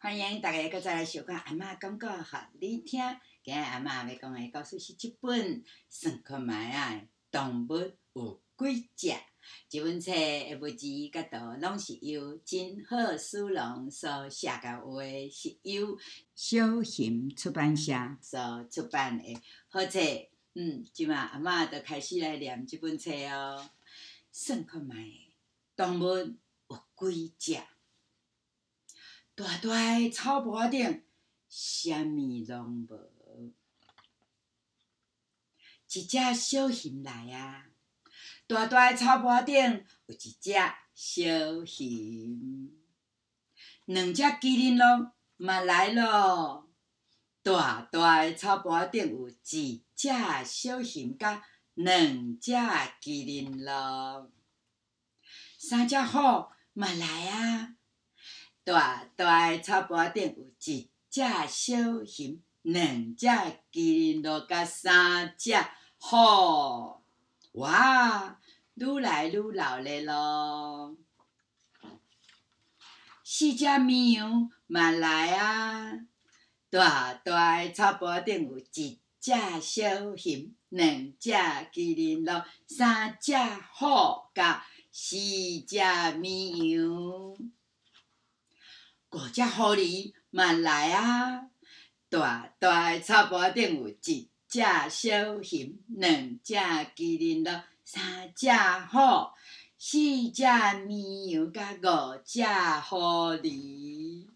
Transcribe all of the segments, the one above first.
欢迎大家搁再来收看阿嬷讲故互你听。今日阿嬷要讲的故事是一本算看觅仔动物有几只。这本册的文字甲图拢是由真好书农所写甲画，是由小型出版社所出版的好册。嗯，今嘛阿嬷就开始来念这本册哦。算看觅动物有几只？大大的草坡顶，啥物拢无。一只小熊来啊！大大的草坡顶有一只小熊，两只麒麟龙嘛来咯。大大的草坡顶有一只小熊甲两只麒麟龙，三只虎嘛来啊！大大草坡顶有一只小熊，两只麒麟鹿，甲三只虎。哇，愈来愈闹热咯！四只绵羊嘛来啊！大大草坡顶有一只小熊，两只麒麟鹿，三只虎，甲四只绵羊。五只狐狸嘛来啊！大大的草坡顶有一只小熊，两只麒麟鹿，三只虎，四只绵羊，甲五只狐狸。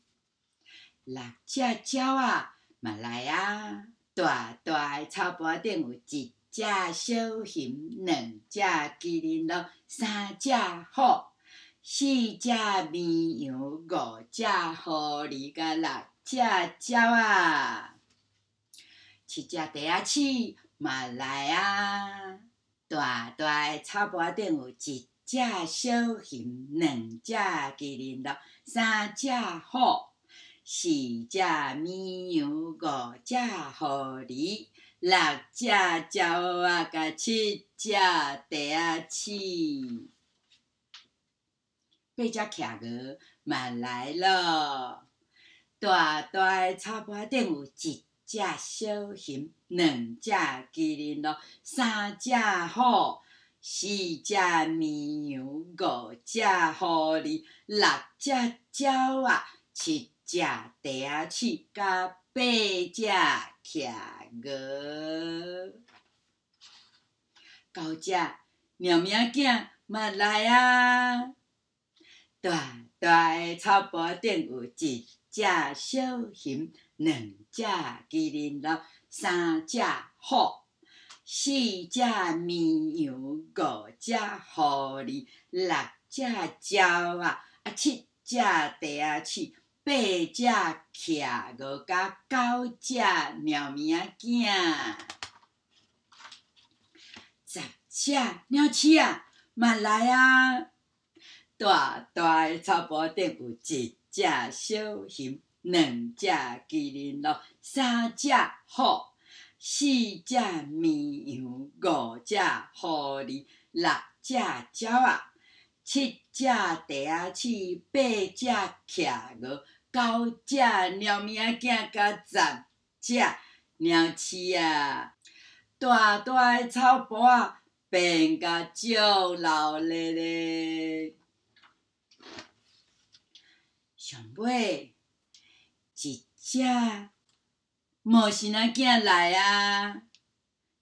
六只鸟啊嘛来啊！大大的草坡顶有一只小熊，两只麒麟鹿，三只虎。四只绵羊，五只狐狸，甲六只鸟啊，七只袋仔鼠嘛来啊！大大的草坡顶有一只小熊，两只麒麟鹿，三只虎，四只绵羊，五只狐狸，六只鸟啊，甲七只袋仔鼠。八只企鹅嘛来了，大大的草坡顶有一只小熊，两只麒麟鹿，三只虎，四只绵羊，五只狐狸，六只鸟啊，七只袋仔鼠，甲八只企鹅，九只猫仔囝嘛来啊！大大的草坡顶有一只小熊，两只麒麟鹿，三只虎，四只绵羊，五只狐狸，六只鸟仔，啊七只袋仔鼠，八只企鹅，甲九只猫仔，十只鸟鼠仔嘛来啊！大大的草坡顶有一只小熊，两只麒麟鹿，三只虎，四只绵羊，五只狐狸，六只鸟仔，七只袋鼠，八只企鹅，九只猫咪仔囝，甲十只鸟鼠啊！大大的草坡啊变甲足闹热嘞。上尾一只魔神仔囝来啊！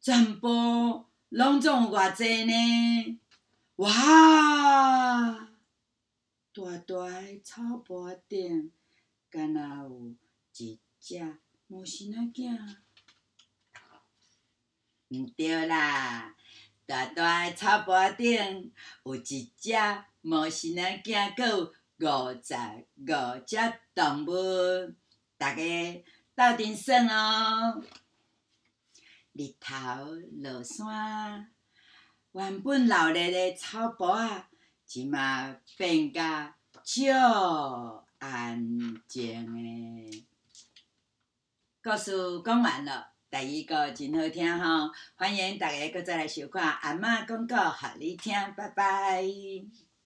全部拢总有偌济呢？哇！大大的草坡顶，敢若有一只魔神仔囝？毋对啦！大大的草坡顶有一只魔神仔囝，阁有。五十五只动物，大家斗阵算哦。日头落山，原本闹热的草坡啊，即马变甲少安静的。故事讲完了，第二个真好听吼，欢迎大家搁再来收看阿嬷讲故，互你听，拜拜。